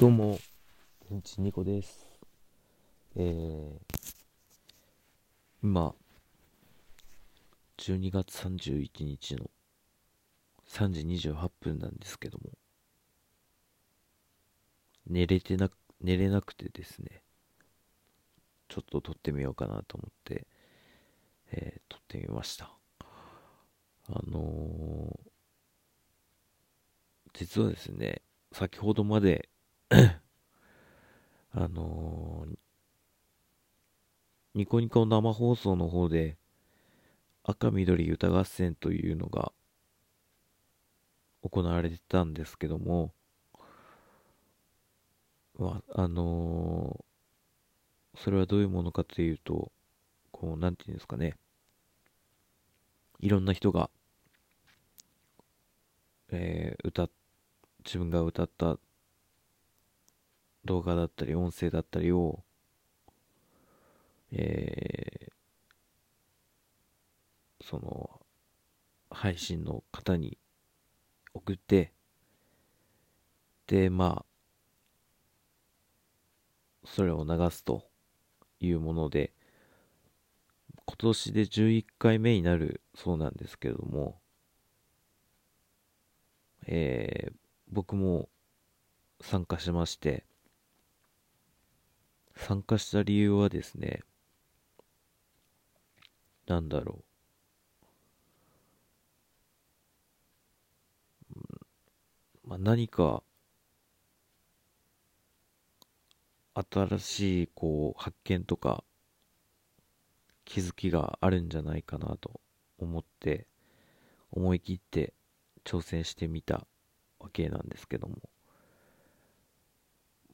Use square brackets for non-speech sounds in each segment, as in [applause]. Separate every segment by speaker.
Speaker 1: どうも、うんちにこです。えー、今、12月31日の3時28分なんですけども、寝れてな、寝れなくてですね、ちょっと撮ってみようかなと思って、えー撮ってみました。あのー実はですね、先ほどまで [coughs] あのーニコニコ生放送の方で赤緑歌合戦というのが行われてたんですけども、まあ、あのーそれはどういうものかというと、こう、なんていうんですかね、いろんな人が、えー歌、自分が歌った動画だったり音声だったりを、えーその配信の方に送ってでまあそれを流すというもので今年で11回目になるそうなんですけれどもえー僕も参加しまして参加した理由はですねなんだろう、まあ、何か新しいこう発見とか気づきがあるんじゃないかなと思って思い切って挑戦してみたわけなんですけども。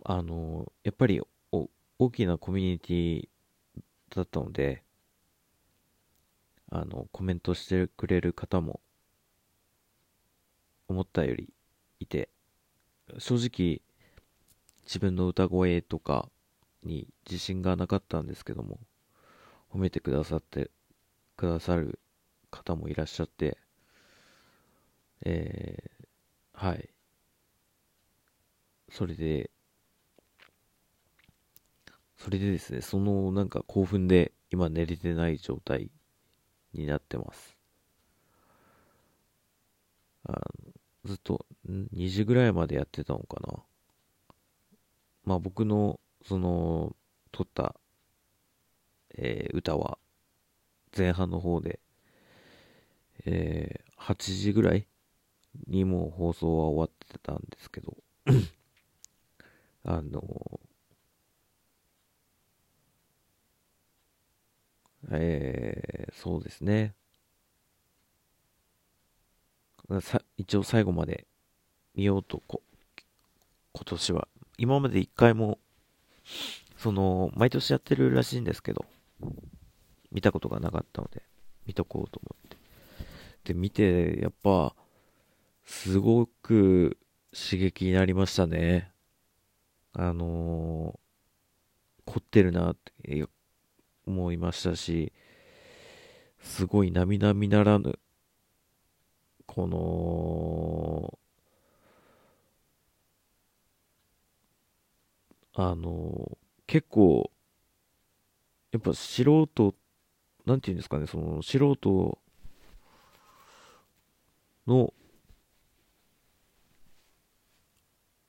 Speaker 1: あのやっぱりお大きなコミュニティだったのであのコメントしてくれる方も思ったよりいて正直自分の歌声とかに自信がなかったんですけども褒めてくださってくださる方もいらっしゃってえー、はい。それでそれでですねそのなんか興奮で今寝れてない状態になってます。あのずっと2時ぐらいまでやってたのかな。まあ僕のその撮った、えー歌は前半の方で、えー8時ぐらいにもう放送は終わってたんですけど [clears throat] あのえーそうですね。一応最後まで見ようとこ今年は。今まで一回もその毎年やってるらしいんですけど見たことがなかったので見とこうと思って。で見てやっぱすごく刺激になりましたね。あのー凝ってるなって思いましたしすごい並々ならぬこのあの結構やっぱ素人なんていうんですかねその素人の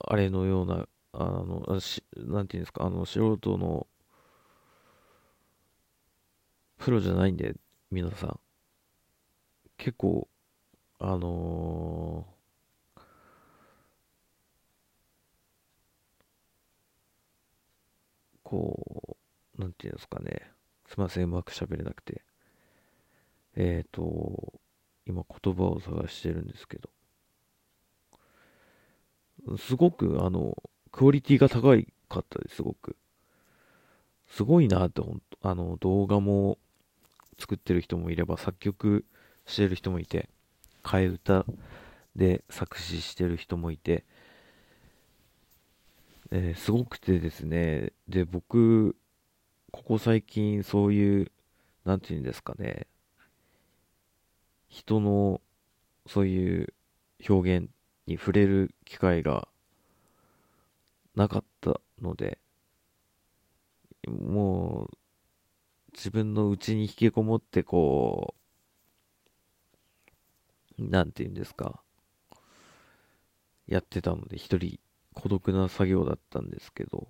Speaker 1: あれのようなあのしなんていうんですかあの素人のプロじゃないんで皆さん。結構あのーこうなんていうんですかね。すいませんうまく喋れなくて。えっ、ー、と今言葉を探してるんですけど。すごくあのクオリティが高いかったですすごく。すごいなってほんとあの動画も作ってる人もいれば作曲してる人もいて替え歌で作詞してる人もいて、えーすごくてですね。で僕ここ最近そういうなんていうんですかね。人のそういう表現に触れる機会がなかったので、もう、自分の内に引きこもってこう、なんて言うんですか、やってたので、一人孤独な作業だったんですけど、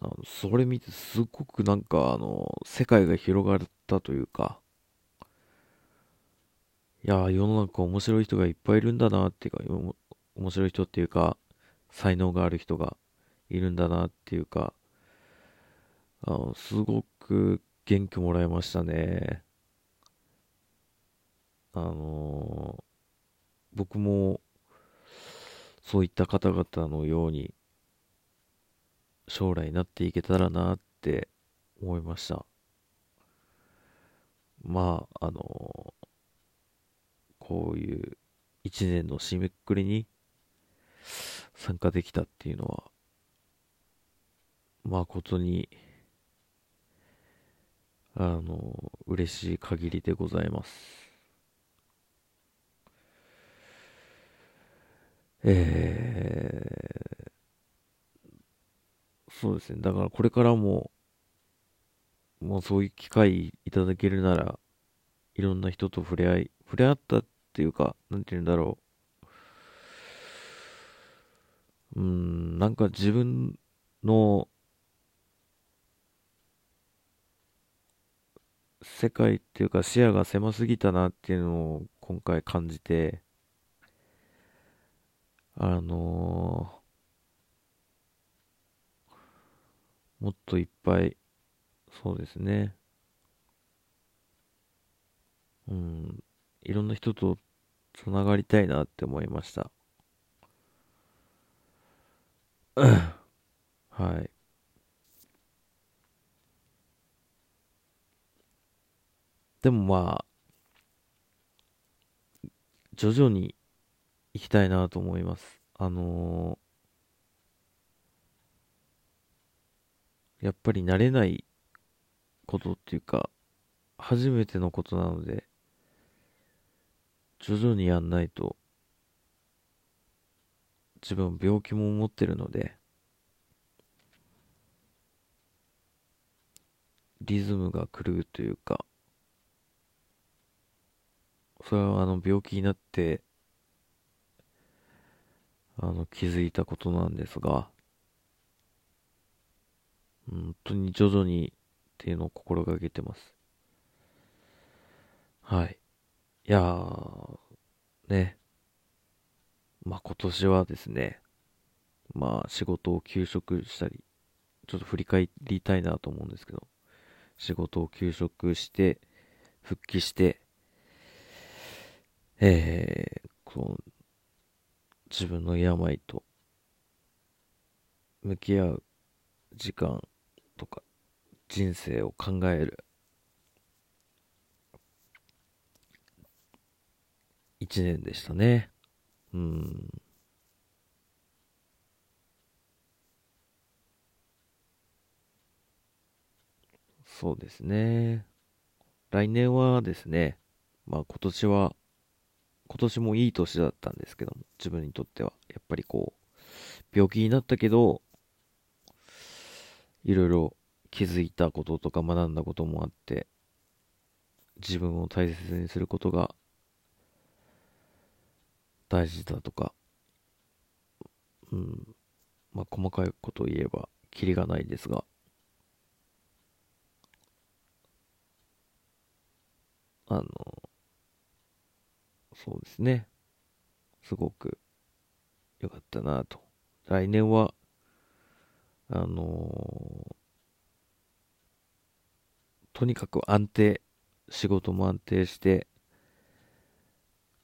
Speaker 1: あのそれ見てすごくなんかあの、世界が広がったというか、いや世の中面白い人がいっぱいいるんだなっていうか、面白い人っていうか、才能がある人がいるんだなっていうか、あの、すごく元気もらいましたね。あのー、僕も、そういった方々のように、将来なっていけたらなって思いました。まあ、あのー、こういう一年の締めくくりに参加できたっていうのは、誠に、あの、嬉しい限りでございます。えー、そうですね。だからこれからも、もうそういう機会いただけるなら、いろんな人と触れ合い、触れ合ったっていうか、なんて言うんだろう。うん、なんか自分の世界っていうか視野が狭すぎたなっていうのを今回感じて、あのー、もっといっぱい、そうですね。うん、いろんな人とつながりたいなって思いました。[clears throat] はい。でもまあ、徐々に行きたいなと思います。あのー、やっぱり慣れないことっていうか、初めてのことなので、徐々にやんないと、自分病気も持ってるので、リズムが狂うというか、それはあの病気になって、あの気づいたことなんですが、本当に徐々にっていうのを心がけてます。はい。いやー、ね。まあ今年はですね、まあ仕事を休職したり、ちょっと振り返りたいなと思うんですけど、仕事を休職して、復帰して、えー、こう、自分の病と向き合う時間とか人生を考える一年でしたね。うん。そうですね。来年はですね、まあ今年は今年もいい年だったんですけども、自分にとっては。やっぱりこう、病気になったけど、いろいろ気づいたこととか学んだこともあって、自分を大切にすることが大事だとか、うん、まあ細かいことを言えば、キリがないですが、あの、そうですね。すごく良かったなと。来年は、あのー、とにかく安定、仕事も安定して、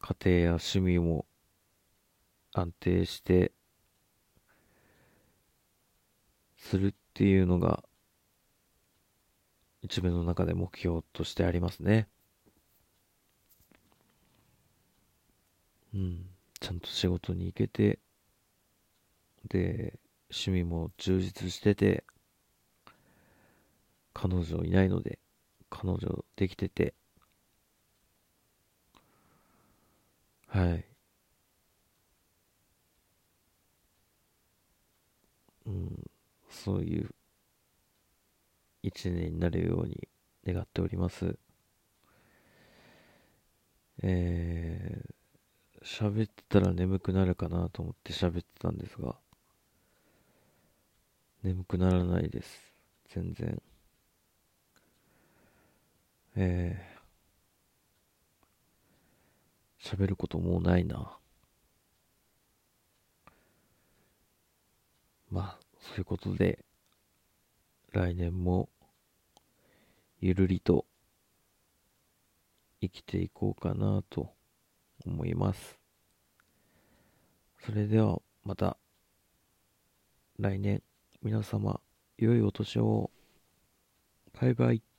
Speaker 1: 家庭や趣味も安定して、するっていうのが、自分の中で目標としてありますね。うん、ちゃんと仕事に行けて、で、趣味も充実してて、彼女いないので、彼女できてて、はい。うん、そういう一年になるように願っております。えー喋ってたら眠くなるかなと思って喋ってたんですが、眠くならないです。全然。えー、喋ることもうないな。まあ、そういうことで、来年も、ゆるりと、生きていこうかなと思います。それでは、また、来年、皆様、良いお年を。バイバイ。